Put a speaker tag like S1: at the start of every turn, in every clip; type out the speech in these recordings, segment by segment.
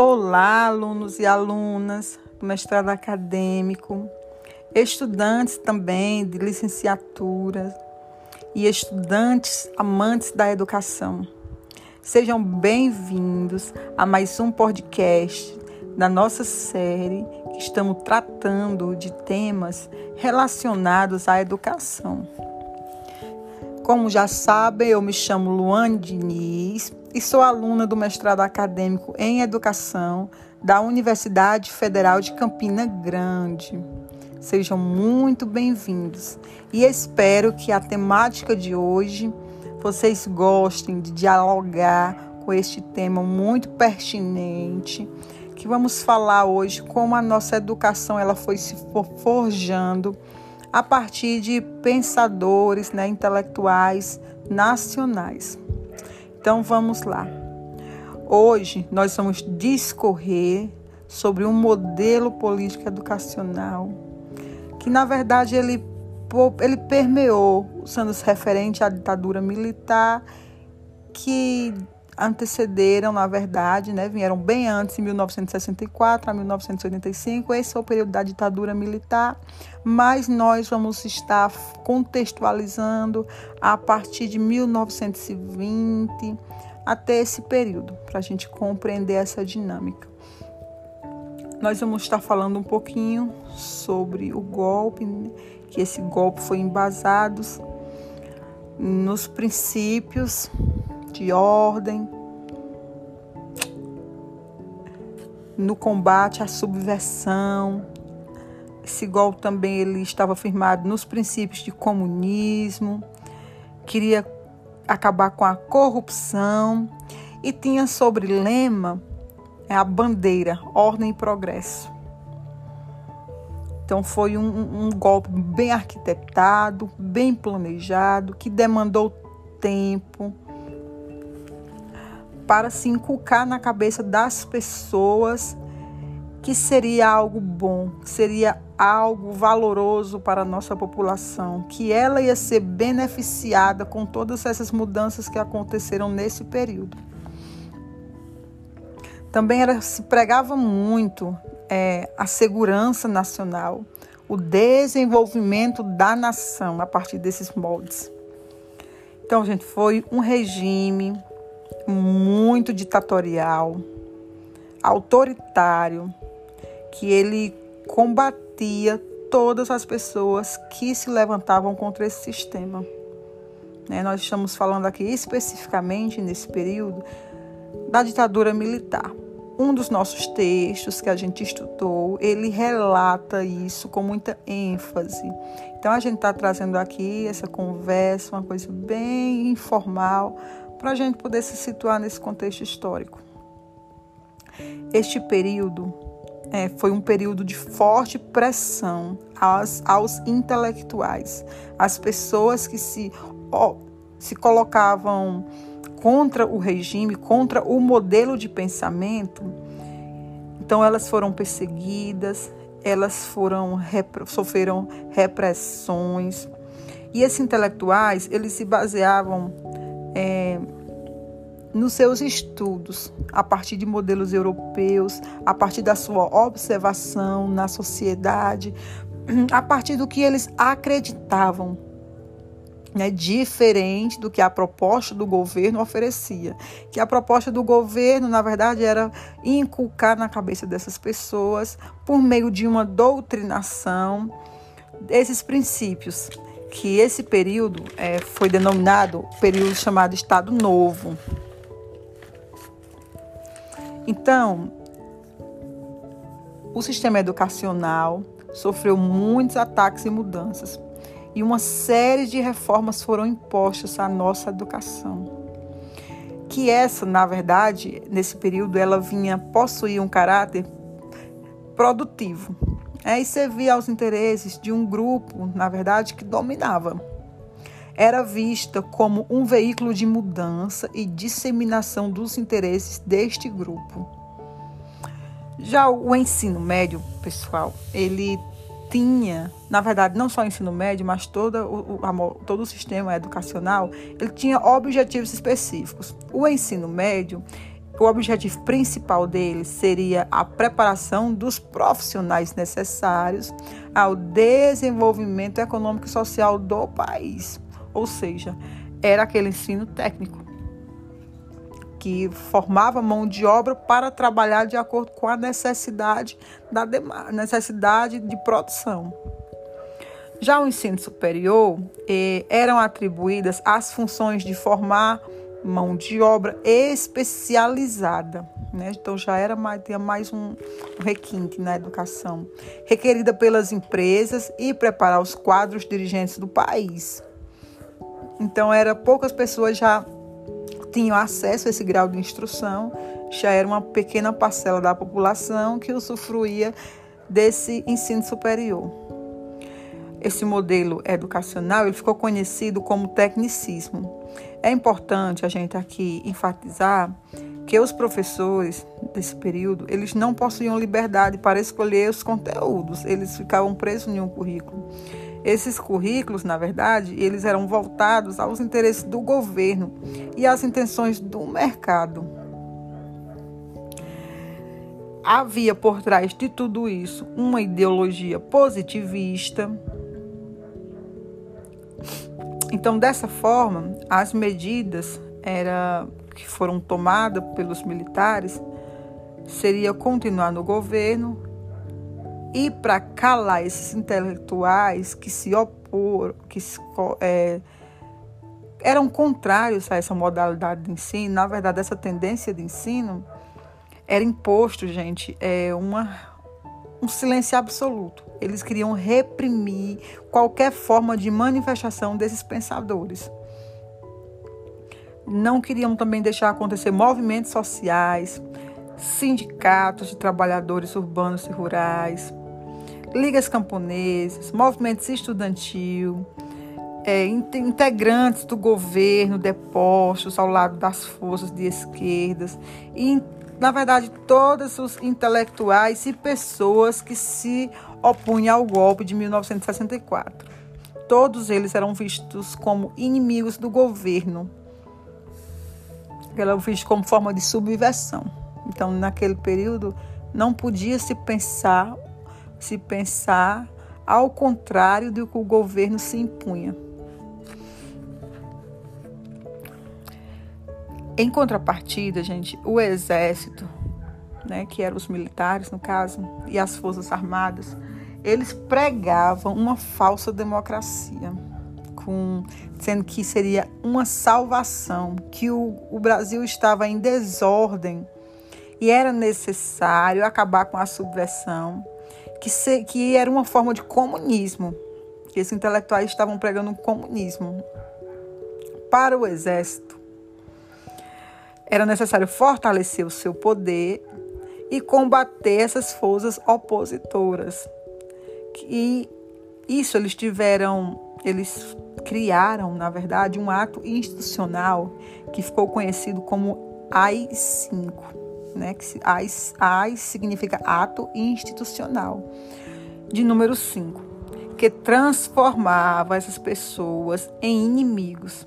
S1: Olá, alunos e alunas do mestrado acadêmico, estudantes também de licenciatura e estudantes amantes da educação. Sejam bem-vindos a mais um podcast da nossa série que estamos tratando de temas relacionados à educação. Como já sabem, eu me chamo Luane Diniz e sou aluna do mestrado acadêmico em educação da Universidade Federal de Campina Grande. Sejam muito bem-vindos e espero que a temática de hoje vocês gostem de dialogar com este tema muito pertinente que vamos falar hoje como a nossa educação ela foi se forjando a partir de pensadores, né, intelectuais nacionais. Então vamos lá. Hoje nós vamos discorrer sobre um modelo político educacional que na verdade ele ele permeou, sendo-se referente à ditadura militar que antecederam, na verdade, né, vieram bem antes, em 1964 a 1985. Esse é o período da ditadura militar, mas nós vamos estar contextualizando a partir de 1920 até esse período, para a gente compreender essa dinâmica. Nós vamos estar falando um pouquinho sobre o golpe, né, que esse golpe foi embasado nos princípios de ordem, no combate à subversão. Esse golpe também ele estava firmado nos princípios de comunismo, queria acabar com a corrupção e tinha sobre lema é, a bandeira ordem e progresso. Então foi um, um golpe bem arquitetado, bem planejado, que demandou tempo, para se inculcar na cabeça das pessoas que seria algo bom, seria algo valoroso para a nossa população, que ela ia ser beneficiada com todas essas mudanças que aconteceram nesse período. Também era, se pregava muito é, a segurança nacional, o desenvolvimento da nação a partir desses moldes. Então, gente, foi um regime muito ditatorial, autoritário, que ele combatia todas as pessoas que se levantavam contra esse sistema. Né? Nós estamos falando aqui especificamente nesse período da ditadura militar. Um dos nossos textos que a gente estudou, ele relata isso com muita ênfase. Então a gente está trazendo aqui essa conversa, uma coisa bem informal, para a gente poder se situar nesse contexto histórico. Este período é, foi um período de forte pressão aos, aos intelectuais, às pessoas que se, se colocavam contra o regime, contra o modelo de pensamento. Então elas foram perseguidas, elas foram sofreram repressões. E esses intelectuais, eles se baseavam é, nos seus estudos, a partir de modelos europeus, a partir da sua observação na sociedade, a partir do que eles acreditavam, né, diferente do que a proposta do governo oferecia. Que a proposta do governo, na verdade, era inculcar na cabeça dessas pessoas, por meio de uma doutrinação, esses princípios que esse período é, foi denominado período chamado Estado Novo. Então, o sistema educacional sofreu muitos ataques e mudanças, e uma série de reformas foram impostas à nossa educação. Que essa, na verdade, nesse período, ela vinha possuir um caráter produtivo, é, e servia aos interesses de um grupo, na verdade, que dominava. Era vista como um veículo de mudança e disseminação dos interesses deste grupo. Já o ensino médio, pessoal, ele tinha, na verdade, não só o ensino médio, mas todo o, todo o sistema educacional, ele tinha objetivos específicos. O ensino médio, o objetivo principal deles seria a preparação dos profissionais necessários ao desenvolvimento econômico e social do país. Ou seja, era aquele ensino técnico que formava mão de obra para trabalhar de acordo com a necessidade da necessidade de produção. Já o ensino superior eh, eram atribuídas as funções de formar mão de obra especializada, né? Então já era mais, tinha mais um requinte na educação, requerida pelas empresas e preparar os quadros dirigentes do país. Então era poucas pessoas já tinham acesso a esse grau de instrução, já era uma pequena parcela da população que usufruía desse ensino superior. Esse modelo educacional ele ficou conhecido como tecnicismo. É importante a gente aqui enfatizar que os professores desse período, eles não possuíam liberdade para escolher os conteúdos, eles ficavam presos em um currículo. Esses currículos, na verdade, eles eram voltados aos interesses do governo e às intenções do mercado. Havia por trás de tudo isso uma ideologia positivista. Então, dessa forma, as medidas era, que foram tomadas pelos militares seria continuar no governo e para calar esses intelectuais que se oporam, que se, é, eram contrários a essa modalidade de ensino, na verdade, essa tendência de ensino, era imposto, gente, é, uma, um silêncio absoluto. Eles queriam reprimir qualquer forma de manifestação desses pensadores. Não queriam também deixar acontecer movimentos sociais, sindicatos de trabalhadores urbanos e rurais, ligas camponesas, movimentos estudantil, é, integrantes do governo depostos ao lado das forças de esquerdas e, na verdade, todos os intelectuais e pessoas que se opunham ao golpe de 1964. Todos eles eram vistos como inimigos do governo, eram vistos como forma de subversão. Então, naquele período, não podia se pensar, se pensar ao contrário do que o governo se impunha. Em contrapartida, gente, o exército, né, que eram os militares no caso, e as forças armadas, eles pregavam uma falsa democracia, com, sendo que seria uma salvação, que o, o Brasil estava em desordem e era necessário acabar com a subversão, que, se, que era uma forma de comunismo, que esses intelectuais estavam pregando um comunismo. Para o exército, era necessário fortalecer o seu poder e combater essas forças opositoras. E isso eles tiveram, eles criaram, na verdade, um ato institucional que ficou conhecido como AI-5 né? Que AIS, AIS significa ato institucional. De número 5, que transformava essas pessoas em inimigos.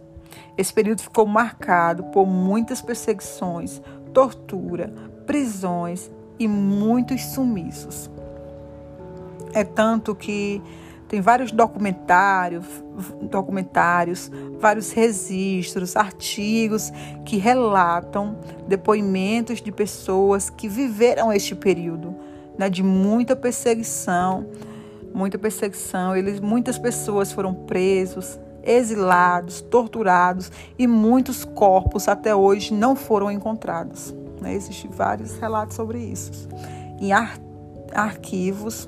S1: Esse período ficou marcado por muitas perseguições, tortura, prisões e muitos sumiços. É tanto que tem vários documentários, documentários, vários registros, artigos que relatam depoimentos de pessoas que viveram este período né, de muita perseguição, muita perseguição. Eles, muitas pessoas foram presos, exilados, torturados e muitos corpos até hoje não foram encontrados. Né? Existem vários relatos sobre isso. Em ar arquivos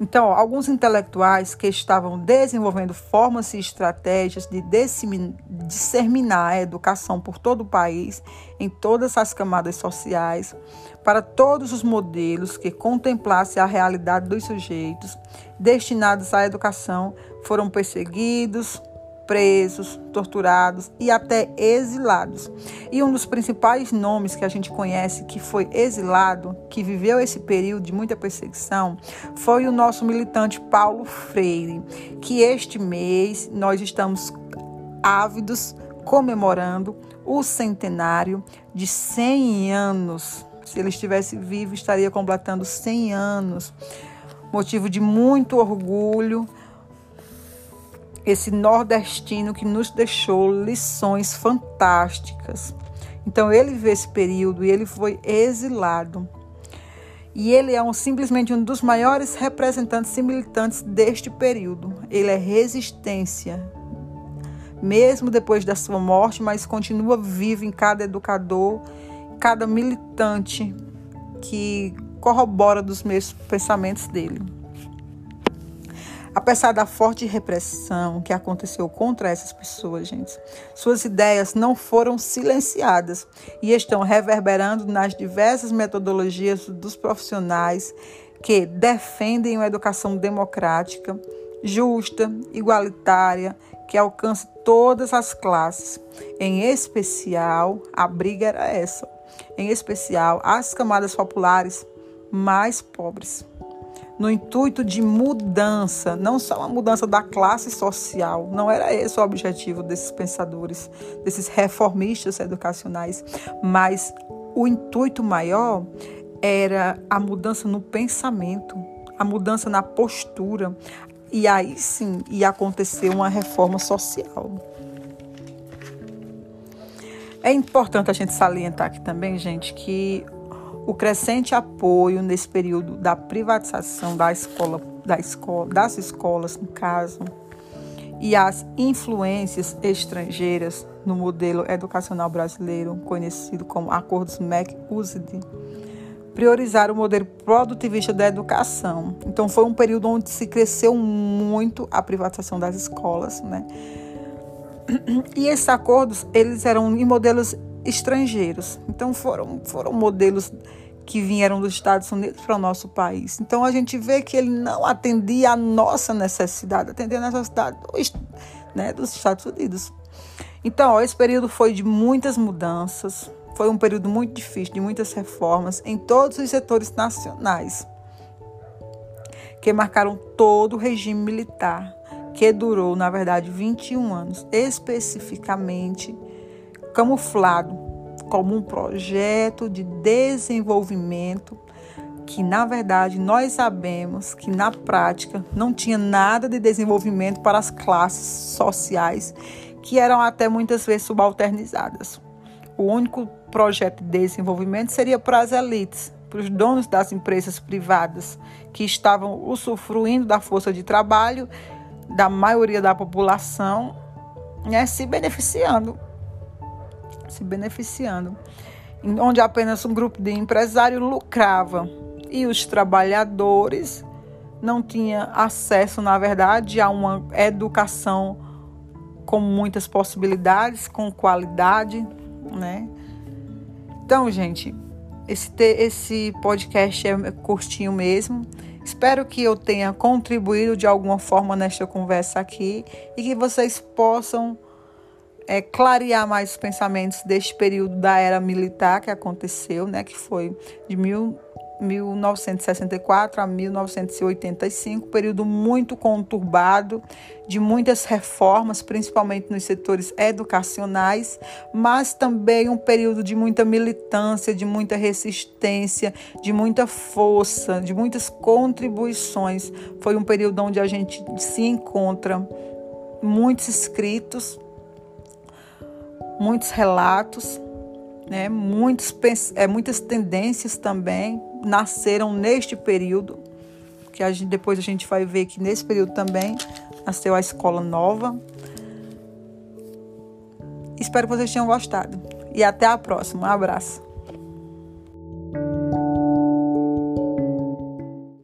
S1: então, alguns intelectuais que estavam desenvolvendo formas e estratégias de disseminar a educação por todo o país, em todas as camadas sociais, para todos os modelos que contemplassem a realidade dos sujeitos destinados à educação, foram perseguidos, presos, torturados e até exilados. E um dos principais nomes que a gente conhece que foi exilado, que viveu esse período de muita perseguição, foi o nosso militante Paulo Freire, que este mês nós estamos ávidos comemorando o centenário de 100 anos. Se ele estivesse vivo, estaria completando 100 anos. Motivo de muito orgulho. Esse nordestino que nos deixou lições fantásticas. Então ele vê esse período e ele foi exilado. E ele é um, simplesmente um dos maiores representantes e militantes deste período. Ele é resistência, mesmo depois da sua morte, mas continua vivo em cada educador, cada militante que corrobora dos mesmos pensamentos dele. Apesar da forte repressão que aconteceu contra essas pessoas, gente, suas ideias não foram silenciadas e estão reverberando nas diversas metodologias dos profissionais que defendem uma educação democrática, justa, igualitária, que alcance todas as classes. Em especial, a briga era essa, em especial as camadas populares mais pobres no intuito de mudança, não só uma mudança da classe social, não era esse o objetivo desses pensadores, desses reformistas educacionais, mas o intuito maior era a mudança no pensamento, a mudança na postura, e aí sim ia acontecer uma reforma social. É importante a gente salientar aqui também, gente, que o crescente apoio nesse período da privatização da escola, da escola, das escolas, no caso, e as influências estrangeiras no modelo educacional brasileiro, conhecido como Acordos MEC-USD, priorizaram o modelo produtivista da educação. Então foi um período onde se cresceu muito a privatização das escolas, né? E esses acordos, eles eram em modelos estrangeiros. Então foram, foram modelos que vieram dos Estados Unidos para o nosso país. Então a gente vê que ele não atendia a nossa necessidade, atendia a necessidade dos, né, dos Estados Unidos. Então, ó, esse período foi de muitas mudanças, foi um período muito difícil, de muitas reformas em todos os setores nacionais, que marcaram todo o regime militar, que durou, na verdade, 21 anos, especificamente camuflado como um projeto de desenvolvimento que, na verdade, nós sabemos que na prática não tinha nada de desenvolvimento para as classes sociais que eram até muitas vezes subalternizadas. O único projeto de desenvolvimento seria para as elites, para os donos das empresas privadas que estavam usufruindo da força de trabalho da maioria da população, né, se beneficiando se beneficiando, onde apenas um grupo de empresários lucrava e os trabalhadores não tinham acesso, na verdade, a uma educação com muitas possibilidades, com qualidade, né? Então, gente, esse, esse podcast é curtinho mesmo. Espero que eu tenha contribuído de alguma forma nesta conversa aqui e que vocês possam é, clarear mais os pensamentos deste período da era militar que aconteceu, né, que foi de mil, 1964 a 1985, período muito conturbado, de muitas reformas, principalmente nos setores educacionais, mas também um período de muita militância, de muita resistência, de muita força, de muitas contribuições. Foi um período onde a gente se encontra muitos escritos muitos relatos, né, muitos, é, muitas tendências também nasceram neste período, que a gente, depois a gente vai ver que nesse período também nasceu a escola nova. Espero que vocês tenham gostado. E até a próxima. Um abraço.